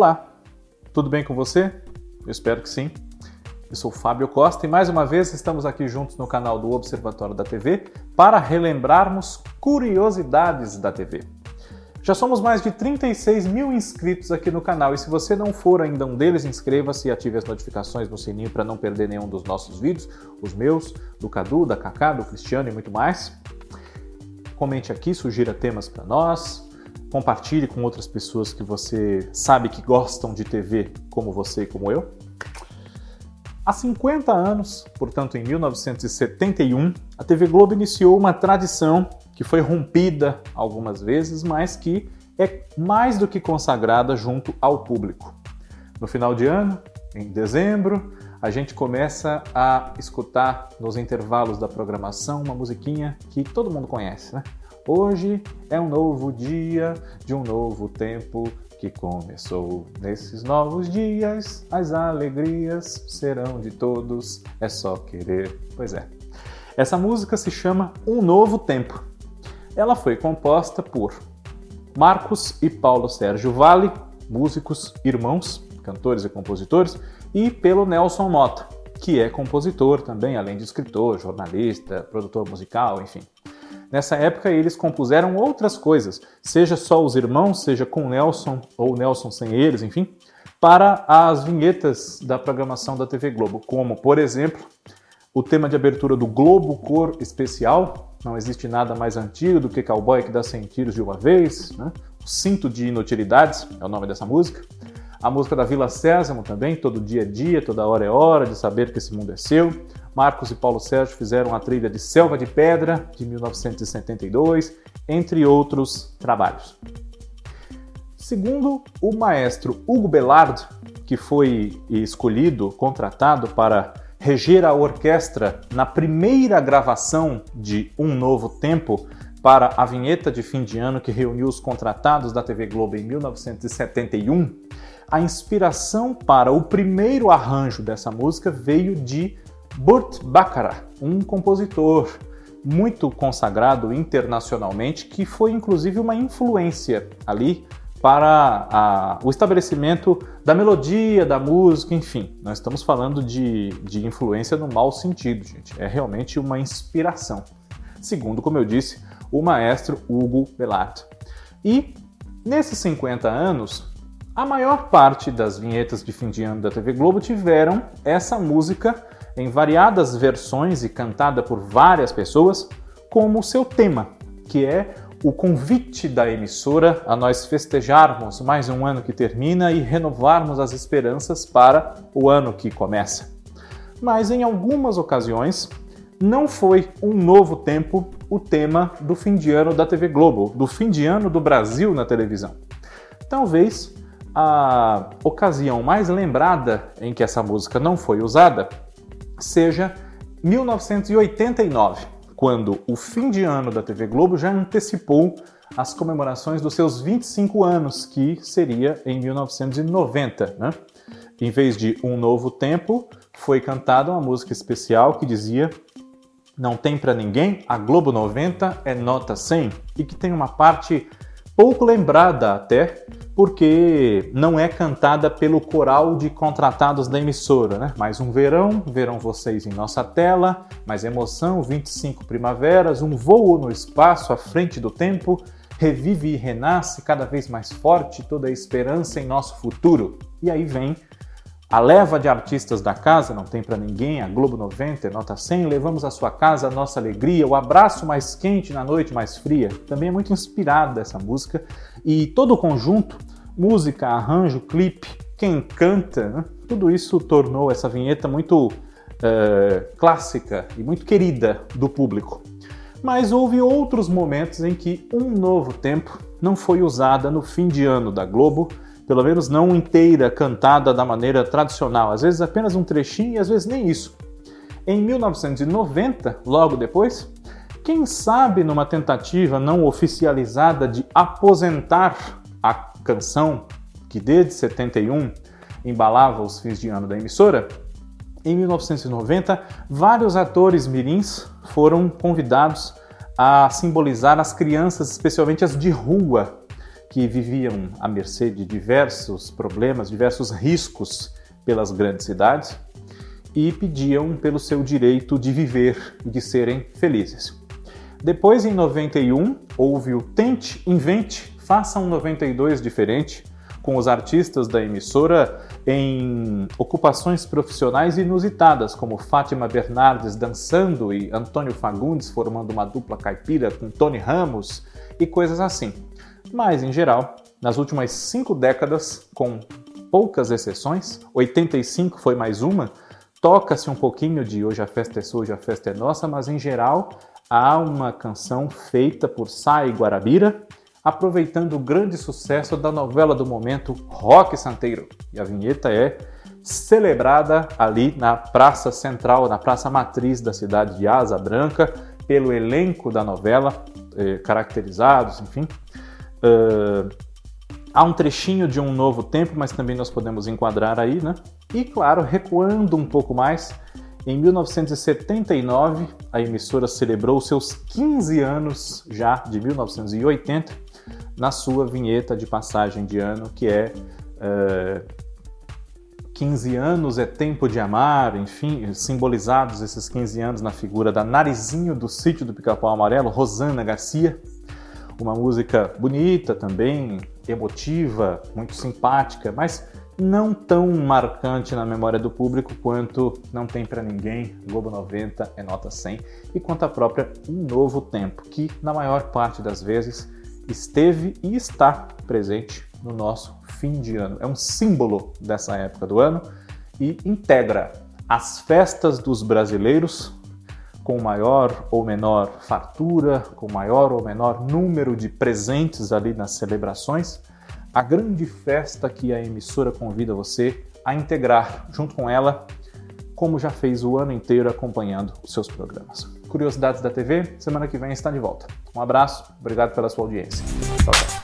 Olá, tudo bem com você? Eu espero que sim. Eu sou Fábio Costa e mais uma vez estamos aqui juntos no canal do Observatório da TV para relembrarmos curiosidades da TV. Já somos mais de 36 mil inscritos aqui no canal e se você não for ainda um deles, inscreva-se e ative as notificações no sininho para não perder nenhum dos nossos vídeos, os meus, do Cadu, da Cacá, do Cristiano e muito mais. Comente aqui, sugira temas para nós, compartilhe com outras pessoas que você sabe que gostam de TV como você e como eu. Há 50 anos, portanto em 1971, a TV Globo iniciou uma tradição que foi rompida algumas vezes, mas que é mais do que consagrada junto ao público. No final de ano, em dezembro, a gente começa a escutar nos intervalos da programação uma musiquinha que todo mundo conhece, né? Hoje é um novo dia de um novo tempo que começou. Nesses novos dias, as alegrias serão de todos, é só querer. Pois é. Essa música se chama Um Novo Tempo. Ela foi composta por Marcos e Paulo Sérgio Vale, músicos irmãos, cantores e compositores, e pelo Nelson Mota, que é compositor também, além de escritor, jornalista, produtor musical, enfim. Nessa época eles compuseram outras coisas, seja só os irmãos, seja com Nelson ou Nelson sem eles, enfim, para as vinhetas da programação da TV Globo, como, por exemplo, o tema de abertura do Globo Cor Especial, não existe nada mais antigo do que Cowboy que dá 100 tiros de uma vez, né? o Cinto de Inutilidades é o nome dessa música. A música da Vila Sésamo também, todo dia é dia, toda hora é hora de saber que esse mundo é seu. Marcos e Paulo Sérgio fizeram a trilha de Selva de Pedra, de 1972, entre outros trabalhos. Segundo o maestro Hugo Bellardo, que foi escolhido, contratado para reger a orquestra na primeira gravação de Um Novo Tempo para a vinheta de fim de ano que reuniu os contratados da TV Globo em 1971, a inspiração para o primeiro arranjo dessa música veio de Burt Bacharach, um compositor muito consagrado internacionalmente, que foi inclusive uma influência ali para a, o estabelecimento da melodia, da música, enfim. Nós estamos falando de, de influência no mau sentido, gente. É realmente uma inspiração. Segundo, como eu disse, o maestro Hugo Belato. E nesses 50 anos, a maior parte das vinhetas de fim de ano da TV Globo tiveram essa música em variadas versões e cantada por várias pessoas, como seu tema, que é o convite da emissora a nós festejarmos mais um ano que termina e renovarmos as esperanças para o ano que começa. Mas em algumas ocasiões, não foi um novo tempo o tema do fim de ano da TV Globo, do fim de ano do Brasil na televisão. Talvez a ocasião mais lembrada em que essa música não foi usada seja 1989, quando o fim de ano da TV Globo já antecipou as comemorações dos seus 25 anos, que seria em 1990. Né? Em vez de Um Novo Tempo, foi cantada uma música especial que dizia Não tem para ninguém, a Globo 90 é nota 100, e que tem uma parte pouco lembrada até, porque não é cantada pelo coral de contratados da emissora, né? Mais um verão, verão vocês em nossa tela, mais emoção, 25 primaveras, um voo no espaço à frente do tempo, revive e renasce cada vez mais forte toda a esperança em nosso futuro. E aí vem a leva de artistas da casa, não tem para ninguém, a Globo 90, nota 100, levamos à sua casa a nossa alegria, o abraço mais quente na noite mais fria. Também é muito inspirada essa música e todo o conjunto, música, arranjo, clipe, quem canta, né? tudo isso tornou essa vinheta muito uh, clássica e muito querida do público. Mas houve outros momentos em que Um Novo Tempo não foi usada no fim de ano da Globo pelo menos não inteira, cantada da maneira tradicional, às vezes apenas um trechinho e às vezes nem isso. Em 1990, logo depois, quem sabe numa tentativa não oficializada de aposentar a canção que desde 71 embalava os fins de ano da emissora, em 1990, vários atores mirins foram convidados a simbolizar as crianças, especialmente as de rua, que viviam à mercê de diversos problemas, diversos riscos pelas grandes cidades e pediam pelo seu direito de viver e de serem felizes. Depois, em 91, houve o Tente, Invente, Faça um 92 diferente, com os artistas da emissora em ocupações profissionais inusitadas, como Fátima Bernardes dançando e Antônio Fagundes formando uma dupla caipira com Tony Ramos e coisas assim. Mas, em geral, nas últimas cinco décadas, com poucas exceções, 85 foi mais uma, toca-se um pouquinho de Hoje a Festa é Sua, Hoje a Festa é Nossa, mas em geral há uma canção feita por Sai Guarabira, aproveitando o grande sucesso da novela do momento Rock Santeiro. E a vinheta é celebrada ali na Praça Central, na Praça Matriz da cidade de Asa Branca, pelo elenco da novela, eh, caracterizados, enfim. Uh, há um trechinho de um novo tempo, mas também nós podemos enquadrar aí, né? E claro, recuando um pouco mais, em 1979, a emissora celebrou seus 15 anos já de 1980 na sua vinheta de passagem de ano, que é uh, eh, 15 anos é tempo de amar, enfim, simbolizados esses 15 anos na figura da Narizinho do Sítio do Pica-Pau Amarelo, Rosana Garcia. Uma música bonita também, emotiva, muito simpática, mas não tão marcante na memória do público quanto Não Tem para Ninguém, Globo 90 é nota 100, e quanto a própria Um Novo Tempo, que na maior parte das vezes esteve e está presente no nosso fim de ano. É um símbolo dessa época do ano e integra as festas dos brasileiros com maior ou menor fartura, com maior ou menor número de presentes ali nas celebrações, a grande festa que a emissora convida você a integrar junto com ela, como já fez o ano inteiro acompanhando os seus programas. Curiosidades da TV, semana que vem está de volta. Um abraço, obrigado pela sua audiência. Tchau, tchau.